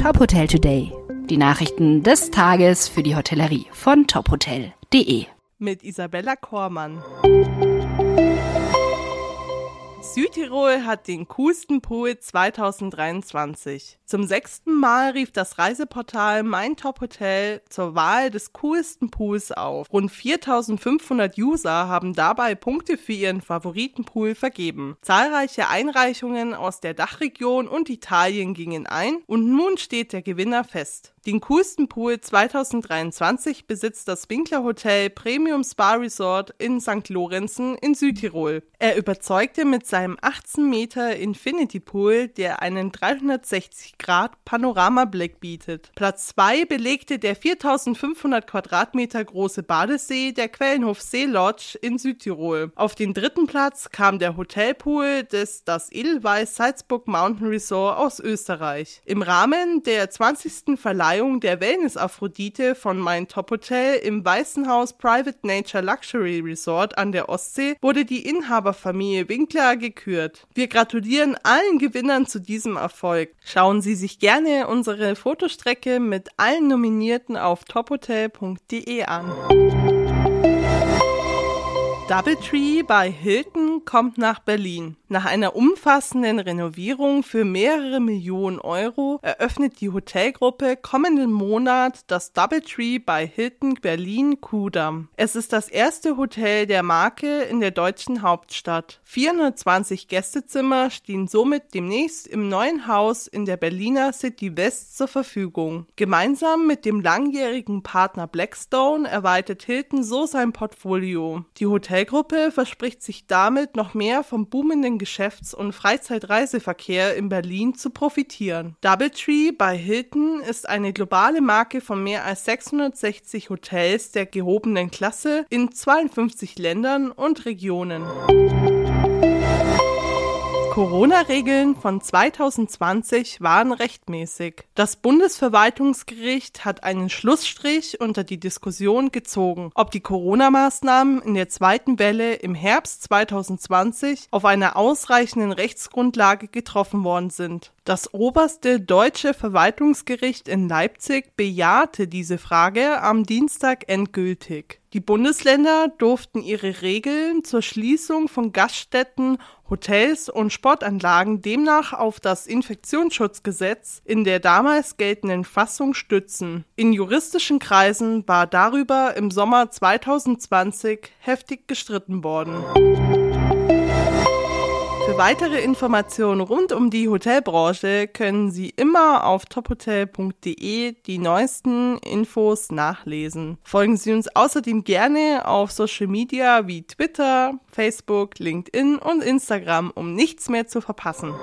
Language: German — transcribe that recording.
Top Hotel Today. Die Nachrichten des Tages für die Hotellerie von tophotel.de. Mit Isabella Kormann. Südtirol hat den coolsten Pool 2023. Zum sechsten Mal rief das Reiseportal Mein Top Hotel zur Wahl des coolsten Pools auf. Rund 4500 User haben dabei Punkte für ihren Favoritenpool vergeben. Zahlreiche Einreichungen aus der Dachregion und Italien gingen ein und nun steht der Gewinner fest. Den coolsten Pool 2023 besitzt das Winkler Hotel Premium Spa Resort in St. Lorenzen in Südtirol. Er überzeugte mit seinem 18 Meter Infinity Pool, der einen 360 Grad Panoramablick bietet. Platz 2 belegte der 4500 Quadratmeter große Badesee der Quellenhof See Lodge in Südtirol. Auf den dritten Platz kam der Hotelpool des das Edelweiss Salzburg Mountain Resort aus Österreich. Im Rahmen der 20. Verleihung der Wellness Aphrodite von Mein Top Hotel im Weißen Haus Private Nature Luxury Resort an der Ostsee wurde die Inhaberfamilie Winkler gekürt. Wir gratulieren allen Gewinnern zu diesem Erfolg. Schauen Sie sich gerne unsere Fotostrecke mit allen Nominierten auf tophotel.de an. Doubletree bei Hilton kommt nach Berlin. Nach einer umfassenden Renovierung für mehrere Millionen Euro eröffnet die Hotelgruppe kommenden Monat das Doubletree bei Hilton Berlin Kudamm. Es ist das erste Hotel der Marke in der deutschen Hauptstadt. 420 Gästezimmer stehen somit demnächst im neuen Haus in der Berliner City West zur Verfügung. Gemeinsam mit dem langjährigen Partner Blackstone erweitert Hilton so sein Portfolio. Die Hotel Hotelgruppe verspricht sich damit noch mehr vom boomenden Geschäfts- und Freizeitreiseverkehr in Berlin zu profitieren. Doubletree bei Hilton ist eine globale Marke von mehr als 660 Hotels der gehobenen Klasse in 52 Ländern und Regionen. Corona-Regeln von 2020 waren rechtmäßig. Das Bundesverwaltungsgericht hat einen Schlussstrich unter die Diskussion gezogen, ob die Corona-Maßnahmen in der zweiten Welle im Herbst 2020 auf einer ausreichenden Rechtsgrundlage getroffen worden sind. Das oberste deutsche Verwaltungsgericht in Leipzig bejahte diese Frage am Dienstag endgültig. Die Bundesländer durften ihre Regeln zur Schließung von Gaststätten, Hotels und Sportanlagen demnach auf das Infektionsschutzgesetz in der damals geltenden Fassung stützen. In juristischen Kreisen war darüber im Sommer 2020 heftig gestritten worden. Weitere Informationen rund um die Hotelbranche können Sie immer auf tophotel.de die neuesten Infos nachlesen. Folgen Sie uns außerdem gerne auf Social Media wie Twitter, Facebook, LinkedIn und Instagram, um nichts mehr zu verpassen.